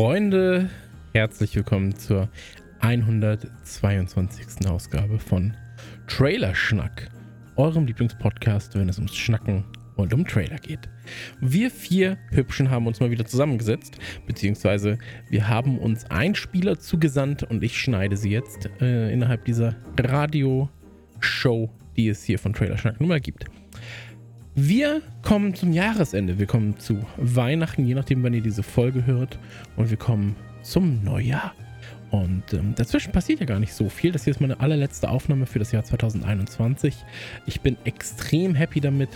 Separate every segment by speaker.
Speaker 1: Freunde, herzlich willkommen zur 122. Ausgabe von Trailer Schnack, eurem Lieblingspodcast, wenn es ums Schnacken und um Trailer geht. Wir vier Hübschen haben uns mal wieder zusammengesetzt, beziehungsweise wir haben uns Einspieler zugesandt und ich schneide sie jetzt äh, innerhalb dieser Radioshow, die es hier von Trailer Schnack nun mal gibt. Wir kommen zum Jahresende, wir kommen zu Weihnachten, je nachdem, wann ihr diese Folge hört, und wir kommen zum Neujahr. Und ähm, dazwischen passiert ja gar nicht so viel. Das hier ist meine allerletzte Aufnahme für das Jahr 2021. Ich bin extrem happy damit,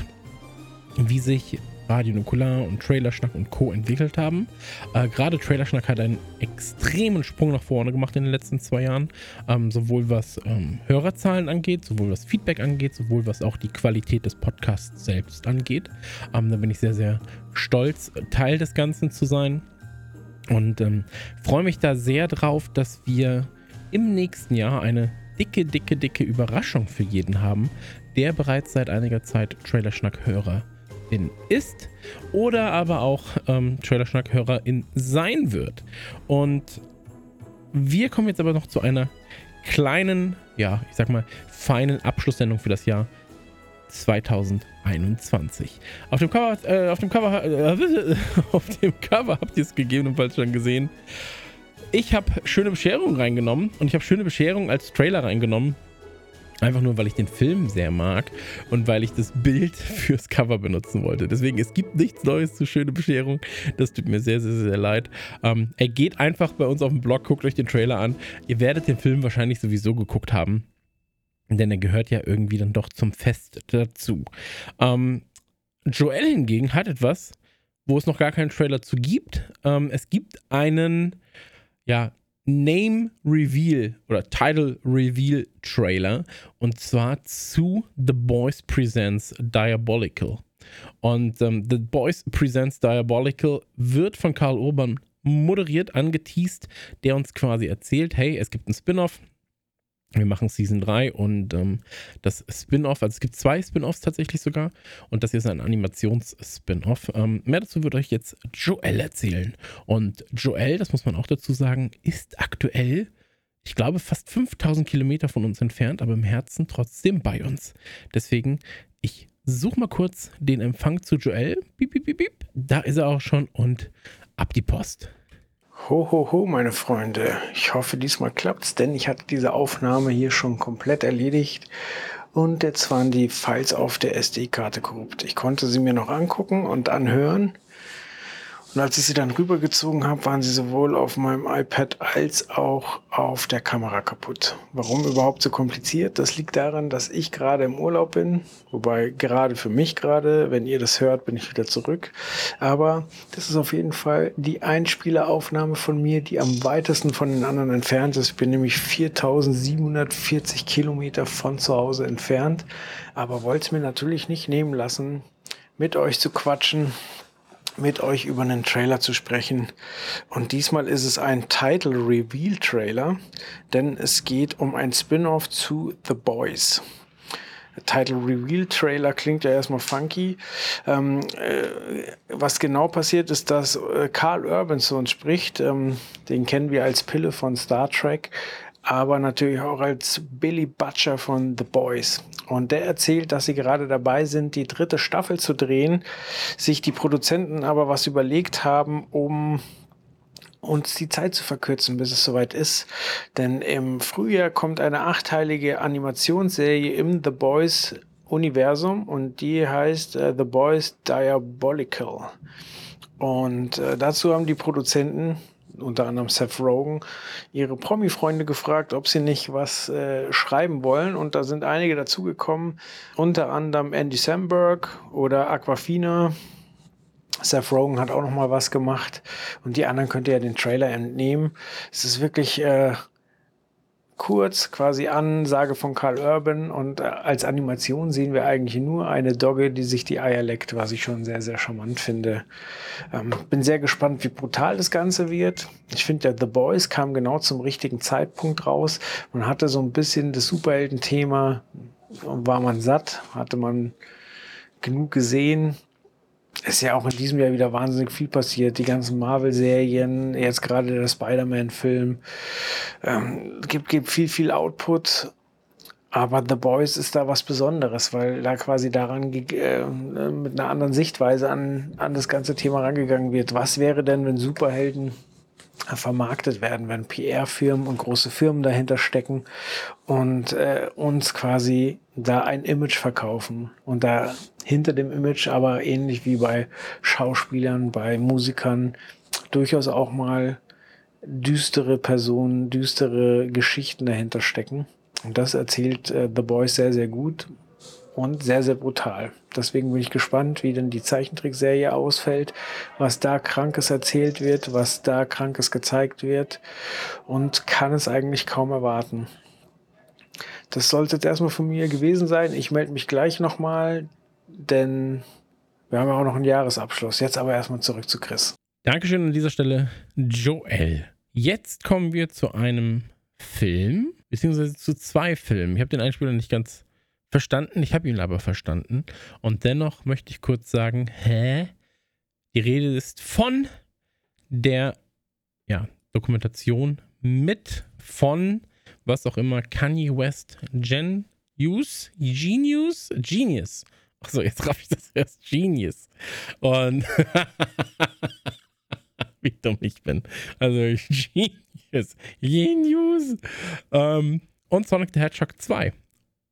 Speaker 1: wie sich Radio Nukular und Trailerschnack und Co. entwickelt haben. Äh, Gerade Trailerschnack hat einen extremen Sprung nach vorne gemacht in den letzten zwei Jahren. Ähm, sowohl was ähm, Hörerzahlen angeht, sowohl was Feedback angeht, sowohl was auch die Qualität des Podcasts selbst angeht. Ähm, da bin ich sehr, sehr stolz, Teil des Ganzen zu sein. Und ähm, freue mich da sehr drauf, dass wir im nächsten Jahr eine dicke, dicke, dicke Überraschung für jeden haben, der bereits seit einiger Zeit Trailerschnack-Hörer in ist oder aber auch ähm, Trailerschnack-Hörerin sein wird. Und wir kommen jetzt aber noch zu einer kleinen, ja, ich sag mal, feinen Abschlusssendung für das Jahr 2021. Auf dem Cover, äh, auf dem Cover, äh, auf dem Cover habt ihr es gegebenenfalls schon gesehen. Ich habe schöne Bescherung reingenommen und ich habe schöne Bescherung als Trailer reingenommen. Einfach nur, weil ich den Film sehr mag und weil ich das Bild fürs Cover benutzen wollte. Deswegen, es gibt nichts Neues zu Schöne Bescherung. Das tut mir sehr, sehr, sehr leid. Ähm, er geht einfach bei uns auf dem Blog, guckt euch den Trailer an. Ihr werdet den Film wahrscheinlich sowieso geguckt haben. Denn er gehört ja irgendwie dann doch zum Fest dazu. Ähm, Joel hingegen hat etwas, wo es noch gar keinen Trailer zu gibt. Ähm, es gibt einen, ja, Name Reveal oder Title Reveal Trailer und zwar zu The Boys Presents Diabolical. Und ähm, The Boys Presents Diabolical wird von Karl Urban moderiert, angeteased, der uns quasi erzählt, hey, es gibt einen Spin-off, wir machen Season 3 und ähm, das Spin-off, also es gibt zwei Spin-offs tatsächlich sogar und das hier ist ein Animations-Spin-off. Ähm, mehr dazu wird euch jetzt Joel erzählen. Und Joel, das muss man auch dazu sagen, ist aktuell, ich glaube, fast 5000 Kilometer von uns entfernt, aber im Herzen trotzdem bei uns. Deswegen, ich suche mal kurz den Empfang zu Joel. Piep, piep, piep, piep. Da ist er auch schon und ab die Post.
Speaker 2: Ho, ho, ho, meine Freunde. Ich hoffe, diesmal klappt's, denn ich hatte diese Aufnahme hier schon komplett erledigt und jetzt waren die Files auf der SD-Karte korrupt. Ich konnte sie mir noch angucken und anhören und als ich sie dann rübergezogen habe, waren sie sowohl auf meinem iPad als auch auf der Kamera kaputt. Warum überhaupt so kompliziert? Das liegt daran, dass ich gerade im Urlaub bin. Wobei gerade für mich gerade, wenn ihr das hört, bin ich wieder zurück. Aber das ist auf jeden Fall die Einspieleraufnahme von mir, die am weitesten von den anderen entfernt ist. Ich bin nämlich 4740 Kilometer von zu Hause entfernt. Aber wollte es mir natürlich nicht nehmen lassen, mit euch zu quatschen mit euch über einen Trailer zu sprechen. Und diesmal ist es ein Title Reveal Trailer, denn es geht um ein Spin-off zu The Boys. Title Reveal Trailer klingt ja erstmal funky. Ähm, äh, was genau passiert ist, dass äh, Carl Urban zu uns spricht. Ähm, den kennen wir als Pille von Star Trek aber natürlich auch als Billy Butcher von The Boys. Und der erzählt, dass sie gerade dabei sind, die dritte Staffel zu drehen, sich die Produzenten aber was überlegt haben, um uns die Zeit zu verkürzen, bis es soweit ist. Denn im Frühjahr kommt eine achteilige Animationsserie im The Boys Universum und die heißt uh, The Boys Diabolical. Und äh, dazu haben die Produzenten unter anderem Seth Rogen, ihre Promi-Freunde gefragt, ob sie nicht was äh, schreiben wollen. Und da sind einige dazugekommen, unter anderem Andy Samberg oder Aquafina, Seth Rogen hat auch noch mal was gemacht und die anderen könnt ihr ja den Trailer entnehmen. Es ist wirklich äh, kurz, quasi Ansage von Carl Urban und äh, als Animation sehen wir eigentlich nur eine Dogge, die sich die Eier leckt, was ich schon sehr, sehr charmant finde. Ähm, bin sehr gespannt, wie brutal das Ganze wird. Ich finde, der The Boys kam genau zum richtigen Zeitpunkt raus. Man hatte so ein bisschen das Superhelden-Thema, war man satt, hatte man genug gesehen ist ja auch in diesem Jahr wieder wahnsinnig viel passiert. Die ganzen Marvel-Serien, jetzt gerade der Spider-Man-Film. Ähm, gibt, gibt viel, viel Output. Aber The Boys ist da was Besonderes, weil da quasi daran äh, mit einer anderen Sichtweise an, an das ganze Thema rangegangen wird. Was wäre denn, wenn Superhelden vermarktet werden, wenn PR-Firmen und große Firmen dahinter stecken und äh, uns quasi da ein Image verkaufen und da hinter dem Image aber ähnlich wie bei Schauspielern, bei Musikern durchaus auch mal düstere Personen, düstere Geschichten dahinter stecken. Und das erzählt äh, The Boys sehr, sehr gut und sehr, sehr brutal. Deswegen bin ich gespannt, wie denn die Zeichentrickserie ausfällt, was da Krankes erzählt wird, was da Krankes gezeigt wird und kann es eigentlich kaum erwarten. Das sollte jetzt erstmal von mir gewesen sein. Ich melde mich gleich nochmal, denn wir haben ja auch noch einen Jahresabschluss. Jetzt aber erstmal zurück zu Chris.
Speaker 1: Dankeschön an dieser Stelle, Joel. Jetzt kommen wir zu einem Film, beziehungsweise zu zwei Filmen. Ich habe den Einspieler nicht ganz verstanden, ich habe ihn aber verstanden. Und dennoch möchte ich kurz sagen, hä? Die Rede ist von der ja, Dokumentation mit von was auch immer Kanye West Genius Genius Genius. Achso, jetzt raff ich das erst Genius. Und wie dumm ich bin. Also Genius. Genius. Ähm, und Sonic the Hedgehog 2.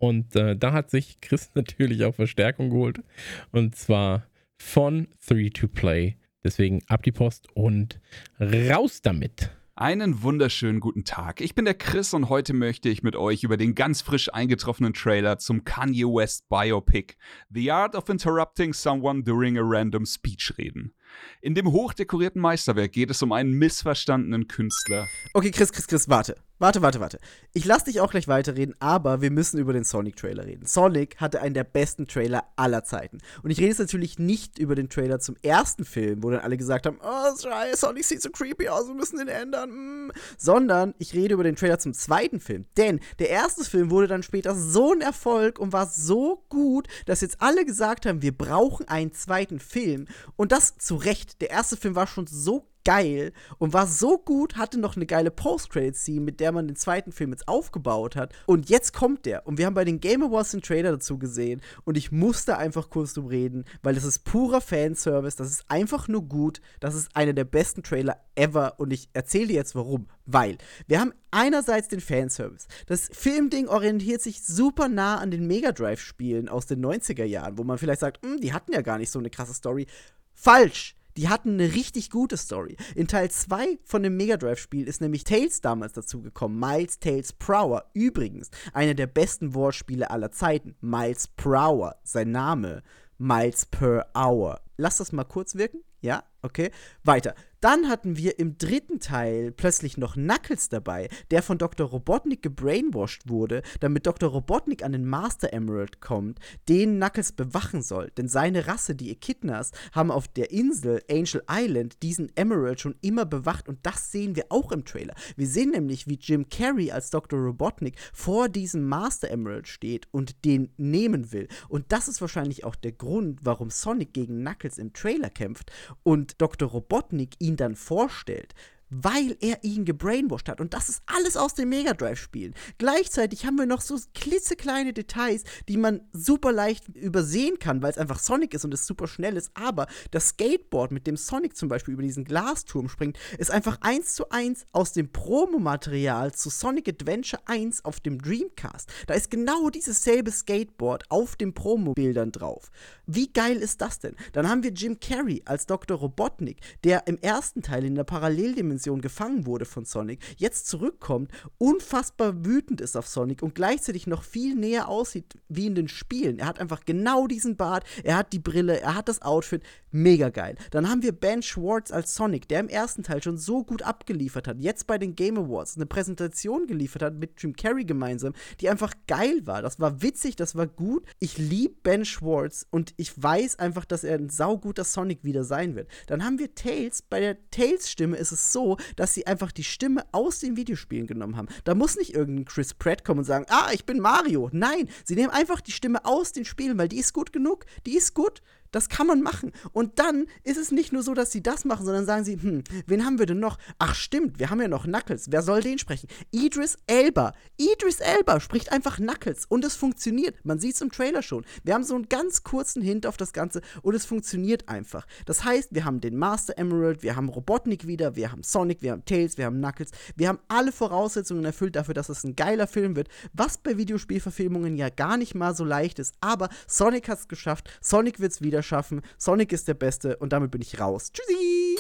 Speaker 1: Und äh, da hat sich Chris natürlich auch Verstärkung geholt. Und zwar von 3 to Play. Deswegen ab die Post und raus damit.
Speaker 3: Einen wunderschönen guten Tag. Ich bin der Chris und heute möchte ich mit euch über den ganz frisch eingetroffenen Trailer zum Kanye West Biopic The Art of Interrupting Someone During a Random Speech reden. In dem hochdekorierten Meisterwerk geht es um einen missverstandenen Künstler.
Speaker 4: Okay, Chris, Chris, Chris, warte. Warte, warte, warte. Ich lass dich auch gleich weiterreden, aber wir müssen über den Sonic-Trailer reden. Sonic hatte einen der besten Trailer aller Zeiten. Und ich rede jetzt natürlich nicht über den Trailer zum ersten Film, wo dann alle gesagt haben, oh, Sonic sieht so creepy aus, wir müssen den ändern, mm. sondern ich rede über den Trailer zum zweiten Film. Denn der erste Film wurde dann später so ein Erfolg und war so gut, dass jetzt alle gesagt haben, wir brauchen einen zweiten Film. Und das zu Recht. Der erste Film war schon so geil und war so gut, hatte noch eine geile Post-Credit-Scene, mit der man den zweiten Film jetzt aufgebaut hat. Und jetzt kommt der. Und wir haben bei den Game Awards den Trailer dazu gesehen. Und ich musste einfach kurz drüber reden, weil das ist purer Fanservice. Das ist einfach nur gut. Das ist einer der besten Trailer ever. Und ich erzähle dir jetzt warum. Weil wir haben einerseits den Fanservice. Das Filmding orientiert sich super nah an den Mega Drive-Spielen aus den 90er Jahren, wo man vielleicht sagt, hm, die hatten ja gar nicht so eine krasse Story. Falsch! Die hatten eine richtig gute Story. In Teil 2 von dem Mega Drive-Spiel ist nämlich Tails damals dazugekommen. Miles Tails Prower. Übrigens, einer der besten Wortspiele aller Zeiten. Miles Prower, sein Name. Miles per Hour. Lass das mal kurz wirken. Ja, okay. Weiter. Dann hatten wir im dritten Teil plötzlich noch Knuckles dabei, der von Dr. Robotnik gebrainwashed wurde, damit Dr. Robotnik an den Master Emerald kommt, den Knuckles bewachen soll. Denn seine Rasse, die Echidnas, haben auf der Insel Angel Island diesen Emerald schon immer bewacht und das sehen wir auch im Trailer. Wir sehen nämlich, wie Jim Carrey als Dr. Robotnik vor diesem Master Emerald steht und den nehmen will. Und das ist wahrscheinlich auch der Grund, warum Sonic gegen Knuckles im Trailer kämpft und Dr. Robotnik ihn ihn dann vorstellt, weil er ihn gebrainwashed hat. Und das ist alles aus den Mega Drive-Spielen. Gleichzeitig haben wir noch so klitzekleine Details, die man super leicht übersehen kann, weil es einfach Sonic ist und es super schnell ist. Aber das Skateboard, mit dem Sonic zum Beispiel über diesen Glasturm springt, ist einfach eins zu eins aus dem Promomaterial zu Sonic Adventure 1 auf dem Dreamcast. Da ist genau dieses selbe Skateboard auf den Promo-Bildern drauf. Wie geil ist das denn? Dann haben wir Jim Carrey als Dr. Robotnik, der im ersten Teil in der Paralleldimension Dimension gefangen wurde von Sonic, jetzt zurückkommt, unfassbar wütend ist auf Sonic und gleichzeitig noch viel näher aussieht wie in den Spielen. Er hat einfach genau diesen Bart, er hat die Brille, er hat das Outfit, mega geil. Dann haben wir Ben Schwartz als Sonic, der im ersten Teil schon so gut abgeliefert hat, jetzt bei den Game Awards eine Präsentation geliefert hat mit Jim Carrey gemeinsam, die einfach geil war. Das war witzig, das war gut. Ich liebe Ben Schwartz und ich weiß einfach, dass er ein sauguter Sonic wieder sein wird. Dann haben wir Tails. Bei der Tails-Stimme ist es so, dass sie einfach die Stimme aus den Videospielen genommen haben. Da muss nicht irgendein Chris Pratt kommen und sagen, ah, ich bin Mario. Nein, sie nehmen einfach die Stimme aus den Spielen, weil die ist gut genug. Die ist gut. Das kann man machen. Und dann ist es nicht nur so, dass sie das machen, sondern sagen sie, hm, wen haben wir denn noch? Ach stimmt, wir haben ja noch Knuckles. Wer soll den sprechen? Idris Elba. Idris Elba spricht einfach Knuckles und es funktioniert. Man sieht es im Trailer schon. Wir haben so einen ganz kurzen Hint auf das Ganze und es funktioniert einfach. Das heißt, wir haben den Master Emerald, wir haben Robotnik wieder, wir haben Sonic, wir haben Tails, wir haben Knuckles. Wir haben alle Voraussetzungen erfüllt dafür, dass es ein geiler Film wird, was bei Videospielverfilmungen ja gar nicht mal so leicht ist. Aber Sonic hat es geschafft. Sonic wird es wieder schaffen. Sonic ist der Beste und damit bin ich raus. Tschüssi!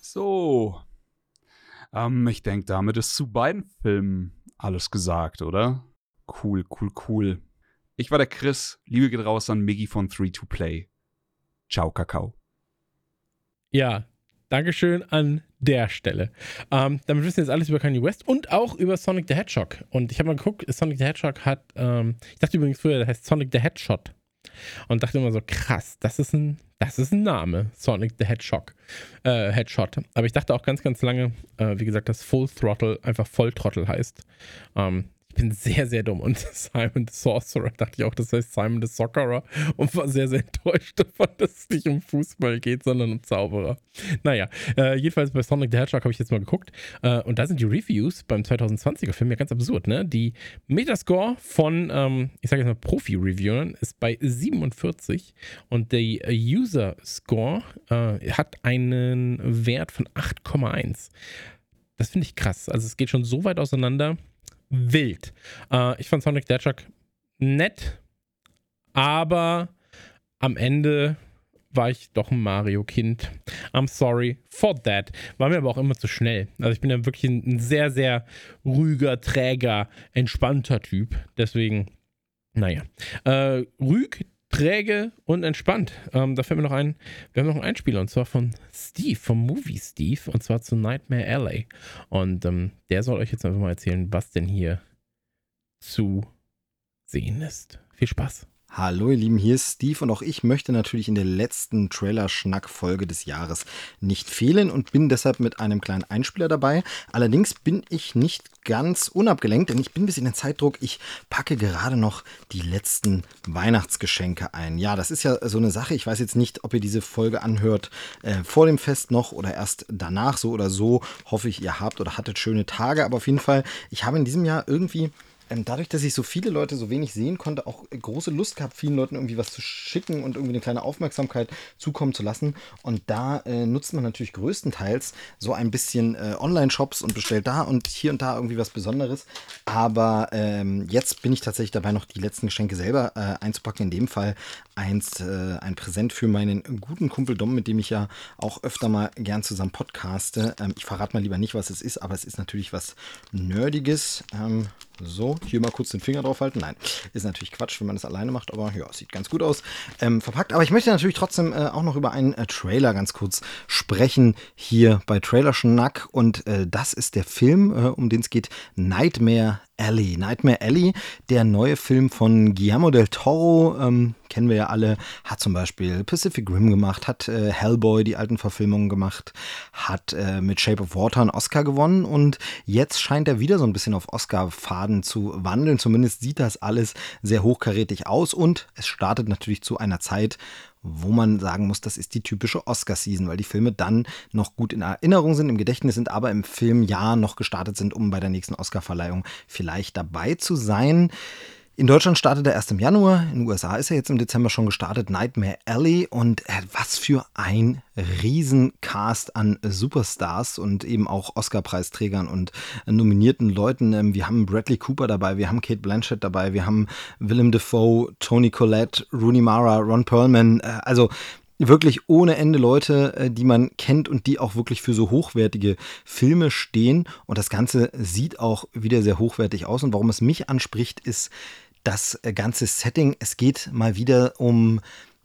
Speaker 3: So. Ähm, ich denke, damit ist zu beiden Filmen alles gesagt, oder? Cool, cool, cool. Ich war der Chris. Liebe geht raus an Miggy von 3-2-Play. Ciao, Kakao.
Speaker 1: Ja, Dankeschön an der Stelle. Ähm, damit wissen wir jetzt alles über Kanye West und auch über Sonic the Hedgehog. Und ich habe mal geguckt, Sonic the Hedgehog hat, ähm, ich dachte übrigens früher, der heißt Sonic the Headshot. Und dachte immer so, krass, das ist ein, das ist ein Name, Sonic the Hedgehog, äh, Headshot. Aber ich dachte auch ganz, ganz lange, äh, wie gesagt, dass Full Throttle einfach Volltrottel heißt. Ähm, bin sehr, sehr dumm. Und Simon the Sorcerer dachte ich auch, das heißt Simon the Soccerer und war sehr, sehr enttäuscht davon, dass es nicht um Fußball geht, sondern um Zauberer. Naja, äh, jedenfalls bei Sonic the Hedgehog habe ich jetzt mal geguckt äh, und da sind die Reviews beim 2020er Film ja ganz absurd, ne? Die Metascore von, ähm, ich sage jetzt mal Profi-Reviewern ist bei 47 und der User-Score äh, hat einen Wert von 8,1. Das finde ich krass. Also es geht schon so weit auseinander wild. Äh, ich fand Sonic the nett, aber am Ende war ich doch ein Mario-Kind. I'm sorry for that. War mir aber auch immer zu schnell. Also ich bin ja wirklich ein, sehr, sehr ruhiger, träger, entspannter Typ. Deswegen, naja. Äh, ruhig, träge und entspannt. Ähm, da fällt mir noch ein, wir haben noch einen Einspieler und zwar von Steve, vom Movie Steve und zwar zu Nightmare Alley. Und ähm, der soll euch jetzt einfach mal erzählen, was denn hier zu sehen ist. Viel Spaß.
Speaker 5: Hallo ihr Lieben, hier ist Steve und auch ich möchte natürlich in der letzten Trailer-Schnack-Folge des Jahres nicht fehlen und bin deshalb mit einem kleinen Einspieler dabei. Allerdings bin ich nicht ganz unabgelenkt, denn ich bin ein bisschen in Zeitdruck. Ich packe gerade noch die letzten Weihnachtsgeschenke ein. Ja, das ist ja so eine Sache. Ich weiß jetzt nicht, ob ihr diese Folge anhört äh, vor dem Fest noch oder erst danach, so oder so. Hoffe ich, ihr habt oder hattet schöne Tage. Aber auf jeden Fall, ich habe in diesem Jahr irgendwie ähm, dadurch, dass ich so viele Leute so wenig sehen konnte, auch große Lust gehabt, vielen Leuten irgendwie was zu schicken und irgendwie eine kleine Aufmerksamkeit zukommen zu lassen. Und da äh, nutzt man natürlich größtenteils so ein bisschen äh, Online-Shops und bestellt da und hier und da irgendwie was Besonderes. Aber ähm, jetzt bin ich tatsächlich dabei, noch die letzten Geschenke selber äh, einzupacken. In dem Fall eins, äh, ein Präsent für meinen guten Kumpel Dom, mit dem ich ja auch öfter mal gern zusammen podcaste. Ähm, ich verrate mal lieber nicht, was es ist, aber es ist natürlich was Nerdiges. Ähm, so, hier mal kurz den Finger drauf halten. Nein, ist natürlich Quatsch, wenn man das alleine macht, aber ja, sieht ganz gut aus. Ähm, verpackt. Aber ich möchte natürlich trotzdem äh, auch noch über einen äh, Trailer ganz kurz sprechen hier bei Trailer Schnack. Und äh, das ist der Film, äh, um den es geht: Nightmare Alley. Nightmare Alley, der neue Film von Guillermo del Toro, ähm, kennen wir ja alle, hat zum Beispiel Pacific Rim gemacht, hat äh, Hellboy die alten Verfilmungen gemacht, hat äh, mit Shape of Water einen Oscar gewonnen und jetzt scheint er wieder so ein bisschen auf Oscar-Faden zu wandeln. Zumindest sieht das alles sehr hochkarätig aus und es startet natürlich zu einer Zeit, wo man sagen muss, das ist die typische Oscar-Season, weil die Filme dann noch gut in Erinnerung sind, im Gedächtnis sind, aber im Filmjahr noch gestartet sind, um bei der nächsten Oscar-Verleihung vielleicht dabei zu sein. In Deutschland startet er erst im Januar, in den USA ist er jetzt im Dezember schon gestartet, Nightmare Alley und was für ein Riesencast an Superstars und eben auch Oscar-Preisträgern und nominierten Leuten. Ähm, wir haben Bradley Cooper dabei, wir haben Kate Blanchett dabei, wir haben Willem Dafoe, Tony Collette, Rooney Mara, Ron Perlman, äh, also wirklich ohne Ende Leute, äh, die man kennt und die auch wirklich für so hochwertige Filme stehen. Und das Ganze sieht auch wieder sehr hochwertig aus. Und warum es mich anspricht, ist das äh, ganze Setting. Es geht mal wieder um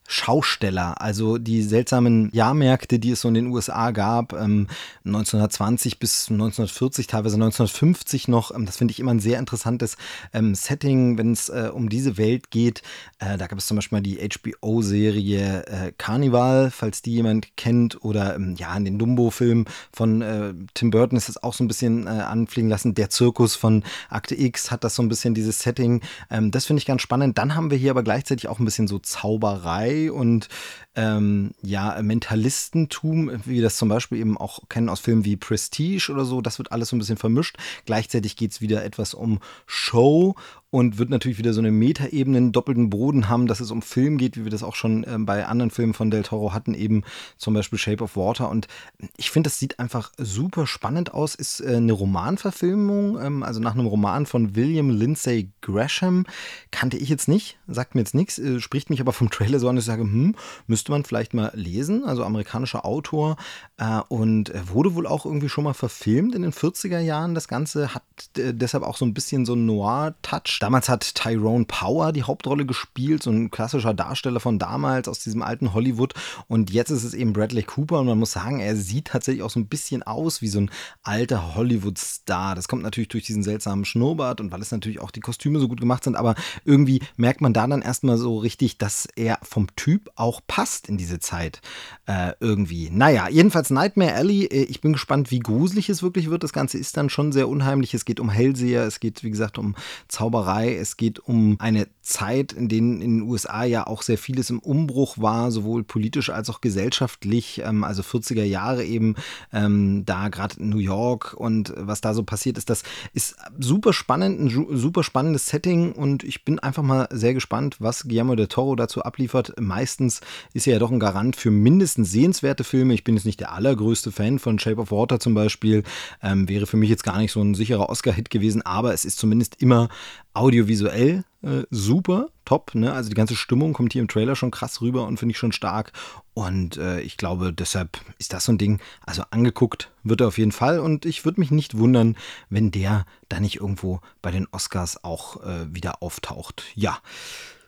Speaker 5: Schausteller, also die seltsamen Jahrmärkte, die es so in den USA gab, ähm, 1920 bis 1940, teilweise 1950 noch. Ähm, das finde ich immer ein sehr interessantes ähm, Setting, wenn es äh, um diese Welt geht. Äh, da gab es zum Beispiel mal die HBO-Serie äh, Carnival, falls die jemand kennt, oder ähm, ja, in den Dumbo-Film von äh, Tim Burton ist das auch so ein bisschen äh, anfliegen lassen. Der Zirkus von Akte X hat das so ein bisschen dieses Setting. Ähm, das finde ich ganz spannend. Dann haben wir hier aber gleichzeitig auch ein bisschen so Zauberei und ähm, ja, Mentalistentum, wie wir das zum Beispiel eben auch kennen aus Filmen wie Prestige oder so, das wird alles so ein bisschen vermischt. Gleichzeitig geht es wieder etwas um Show und wird natürlich wieder so eine Metaebene, einen doppelten Boden haben, dass es um Film geht, wie wir das auch schon äh, bei anderen Filmen von Del Toro hatten, eben zum Beispiel Shape of Water. Und ich finde, das sieht einfach super spannend aus. Ist äh, eine Romanverfilmung, ähm, also nach einem Roman von William Lindsay Gresham. Kannte ich jetzt nicht, sagt mir jetzt nichts, äh, spricht mich aber vom Trailer so an, dass ich sage, hm, müsste man vielleicht mal lesen. Also amerikanischer Autor äh, und wurde wohl auch irgendwie schon mal verfilmt in den 40er Jahren. Das Ganze hat äh, deshalb auch so ein bisschen so einen Noir-Touch Damals hat Tyrone Power die Hauptrolle gespielt, so ein klassischer Darsteller von damals aus diesem alten Hollywood. Und jetzt ist es eben Bradley Cooper und man muss sagen, er sieht tatsächlich auch so ein bisschen aus wie so ein alter Hollywood-Star. Das kommt natürlich durch diesen seltsamen Schnurrbart und weil es natürlich auch die Kostüme so gut gemacht sind, aber irgendwie merkt man da dann erstmal so richtig, dass er vom Typ auch passt in diese Zeit äh, irgendwie. Naja, jedenfalls Nightmare Alley. Äh, ich bin gespannt, wie gruselig es wirklich wird. Das Ganze ist dann schon sehr unheimlich. Es geht um Hellseher, es geht, wie gesagt, um Zauberei Zauberei. Es geht um eine Zeit, in denen in den USA ja auch sehr vieles im Umbruch war, sowohl politisch als auch gesellschaftlich. Ähm, also 40er Jahre eben, ähm, da gerade in New York und was da so passiert ist. Das ist super spannend, ein super spannendes Setting und ich bin einfach mal sehr gespannt, was Guillermo del Toro dazu abliefert. Meistens ist er ja doch ein Garant für mindestens sehenswerte Filme. Ich bin jetzt nicht der allergrößte Fan von Shape of Water zum Beispiel. Ähm, wäre für mich jetzt gar nicht so ein sicherer Oscar-Hit gewesen, aber es ist zumindest immer audiovisuell äh, super, top. Ne? Also die ganze Stimmung kommt hier im Trailer schon krass rüber und finde ich schon stark. Und äh, ich glaube, deshalb ist das so ein Ding. Also angeguckt wird er auf jeden Fall. Und ich würde mich nicht wundern, wenn der da nicht irgendwo bei den Oscars auch äh, wieder auftaucht. Ja.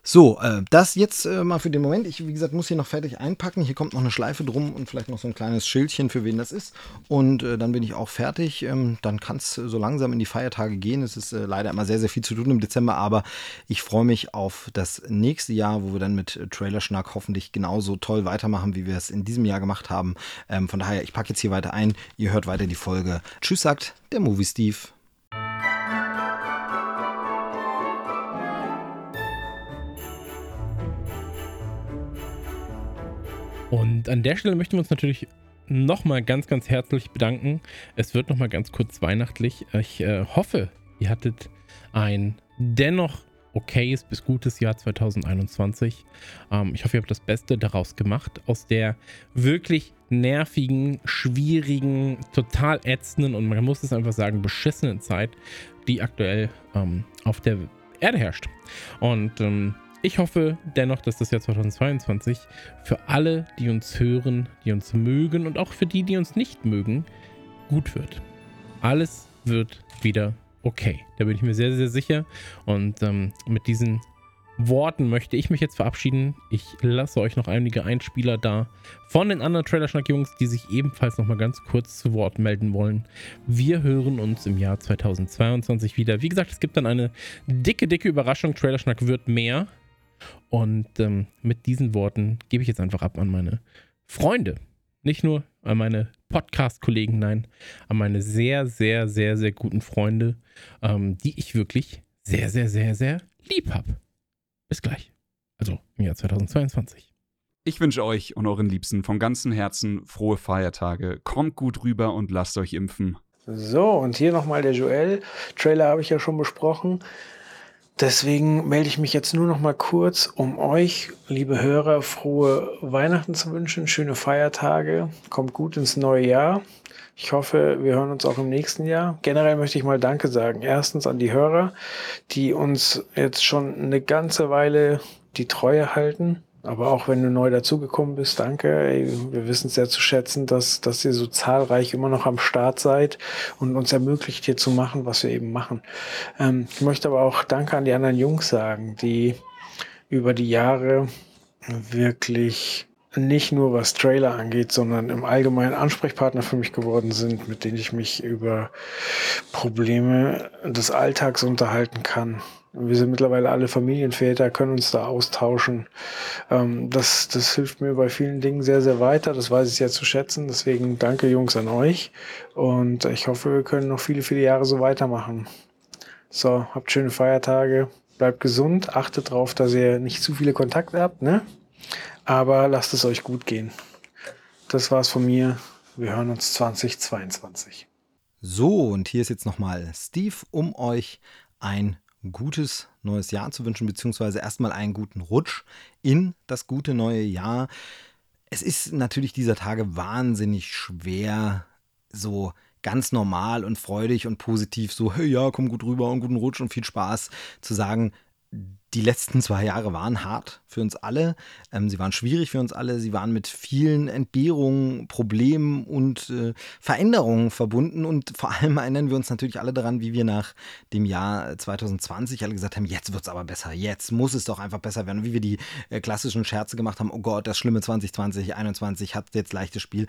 Speaker 5: So, äh, das jetzt äh, mal für den Moment. Ich, wie gesagt, muss hier noch fertig einpacken. Hier kommt noch eine Schleife drum und vielleicht noch so ein kleines Schildchen, für wen das ist. Und äh, dann bin ich auch fertig. Ähm, dann kann es so langsam in die Feiertage gehen. Es ist äh, leider immer sehr, sehr viel zu tun im Dezember, aber ich freue mich auf das nächste Jahr, wo wir dann mit äh, Trailerschnack hoffentlich genauso toll weitermachen, wie wir es in diesem Jahr gemacht haben. Ähm, von daher, ich packe jetzt hier weiter ein. Ihr hört weiter die Folge. Tschüss, sagt der Movie Steve.
Speaker 1: Und an der Stelle möchten wir uns natürlich nochmal ganz, ganz herzlich bedanken. Es wird nochmal ganz kurz weihnachtlich. Ich äh, hoffe, ihr hattet ein dennoch okayes bis gutes Jahr 2021. Ähm, ich hoffe, ihr habt das Beste daraus gemacht. Aus der wirklich nervigen, schwierigen, total ätzenden und man muss es einfach sagen, beschissenen Zeit, die aktuell ähm, auf der Erde herrscht. Und ähm, ich hoffe dennoch, dass das Jahr 2022 für alle, die uns hören, die uns mögen und auch für die, die uns nicht mögen, gut wird. Alles wird wieder okay. Da bin ich mir sehr, sehr sicher. Und ähm, mit diesen Worten möchte ich mich jetzt verabschieden. Ich lasse euch noch einige Einspieler da von den anderen Trailerschnack-Jungs, die sich ebenfalls noch mal ganz kurz zu Wort melden wollen. Wir hören uns im Jahr 2022 wieder. Wie gesagt, es gibt dann eine dicke, dicke Überraschung. Trailerschnack wird mehr. Und ähm, mit diesen Worten gebe ich jetzt einfach ab an meine Freunde. Nicht nur an meine Podcast-Kollegen, nein, an meine sehr, sehr, sehr, sehr guten Freunde, ähm, die ich wirklich sehr, sehr, sehr, sehr lieb habe. Bis gleich. Also im Jahr 2022.
Speaker 3: Ich wünsche euch und euren Liebsten von ganzem Herzen frohe Feiertage. Kommt gut rüber und lasst euch impfen.
Speaker 2: So, und hier nochmal der Joel. Trailer habe ich ja schon besprochen. Deswegen melde ich mich jetzt nur noch mal kurz, um euch, liebe Hörer, frohe Weihnachten zu wünschen, schöne Feiertage, kommt gut ins neue Jahr. Ich hoffe, wir hören uns auch im nächsten Jahr. Generell möchte ich mal Danke sagen. Erstens an die Hörer, die uns jetzt schon eine ganze Weile die Treue halten. Aber auch wenn du neu dazugekommen bist, danke. Ey, wir wissen sehr zu schätzen, dass, dass ihr so zahlreich immer noch am Start seid und uns ermöglicht, hier zu machen, was wir eben machen. Ähm, ich möchte aber auch Danke an die anderen Jungs sagen, die über die Jahre wirklich nicht nur was Trailer angeht, sondern im Allgemeinen Ansprechpartner für mich geworden sind, mit denen ich mich über Probleme des Alltags unterhalten kann. Wir sind mittlerweile alle Familienväter, können uns da austauschen. Ähm, das, das hilft mir bei vielen Dingen sehr, sehr weiter. Das weiß ich sehr zu schätzen. Deswegen danke Jungs an euch. Und ich hoffe, wir können noch viele, viele Jahre so weitermachen. So, habt schöne Feiertage. Bleibt gesund. Achtet darauf, dass ihr nicht zu viele Kontakte habt, ne? Aber lasst es euch gut gehen. Das war's von mir. Wir hören uns 2022.
Speaker 5: So, und hier ist jetzt nochmal Steve, um euch ein gutes neues Jahr zu wünschen, beziehungsweise erstmal einen guten Rutsch in das gute neue Jahr. Es ist natürlich dieser Tage wahnsinnig schwer, so ganz normal und freudig und positiv so, hey ja, komm gut rüber und guten Rutsch und viel Spaß zu sagen, die letzten zwei Jahre waren hart für uns alle. Ähm, sie waren schwierig für uns alle. Sie waren mit vielen Entbehrungen, Problemen und äh, Veränderungen verbunden. Und vor allem erinnern wir uns natürlich alle daran, wie wir nach dem Jahr 2020 alle gesagt haben, jetzt wird es aber besser. Jetzt muss es doch einfach besser werden. Wie wir die äh, klassischen Scherze gemacht haben, oh Gott, das schlimme 2020, 2021 hat jetzt leichtes Spiel.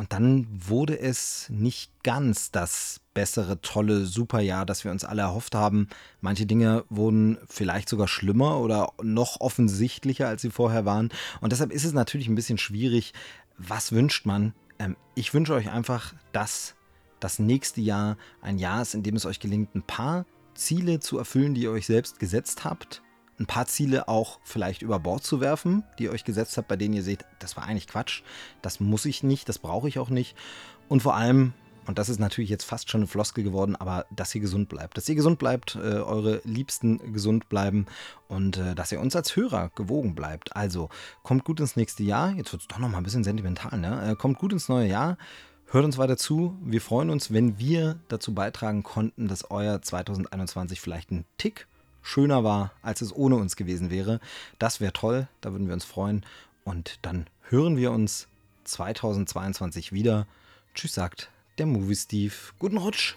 Speaker 5: Und dann wurde es nicht ganz das bessere, tolle Superjahr, das wir uns alle erhofft haben. Manche Dinge wurden vielleicht sogar schlimmer oder noch offensichtlicher, als sie vorher waren. Und deshalb ist es natürlich ein bisschen schwierig. Was wünscht man? Ähm, ich wünsche euch einfach, dass das nächste Jahr ein Jahr ist, in dem es euch gelingt, ein paar Ziele zu erfüllen, die ihr euch selbst gesetzt habt ein paar Ziele auch vielleicht über Bord zu werfen, die ihr euch gesetzt habt, bei denen ihr seht, das war eigentlich Quatsch, das muss ich nicht, das brauche ich auch nicht. Und vor allem, und das ist natürlich jetzt fast schon eine Floskel geworden, aber dass ihr gesund bleibt. Dass ihr gesund bleibt, äh, eure Liebsten gesund bleiben und äh, dass ihr uns als Hörer gewogen bleibt. Also kommt gut ins nächste Jahr. Jetzt wird es doch noch mal ein bisschen sentimental, ne? Äh, kommt gut ins neue Jahr. Hört uns weiter zu. Wir freuen uns, wenn wir dazu beitragen konnten, dass euer 2021 vielleicht ein Tick schöner war, als es ohne uns gewesen wäre. Das wäre toll, da würden wir uns freuen. Und dann hören wir uns 2022 wieder. Tschüss, sagt der Movie Steve. Guten Rutsch!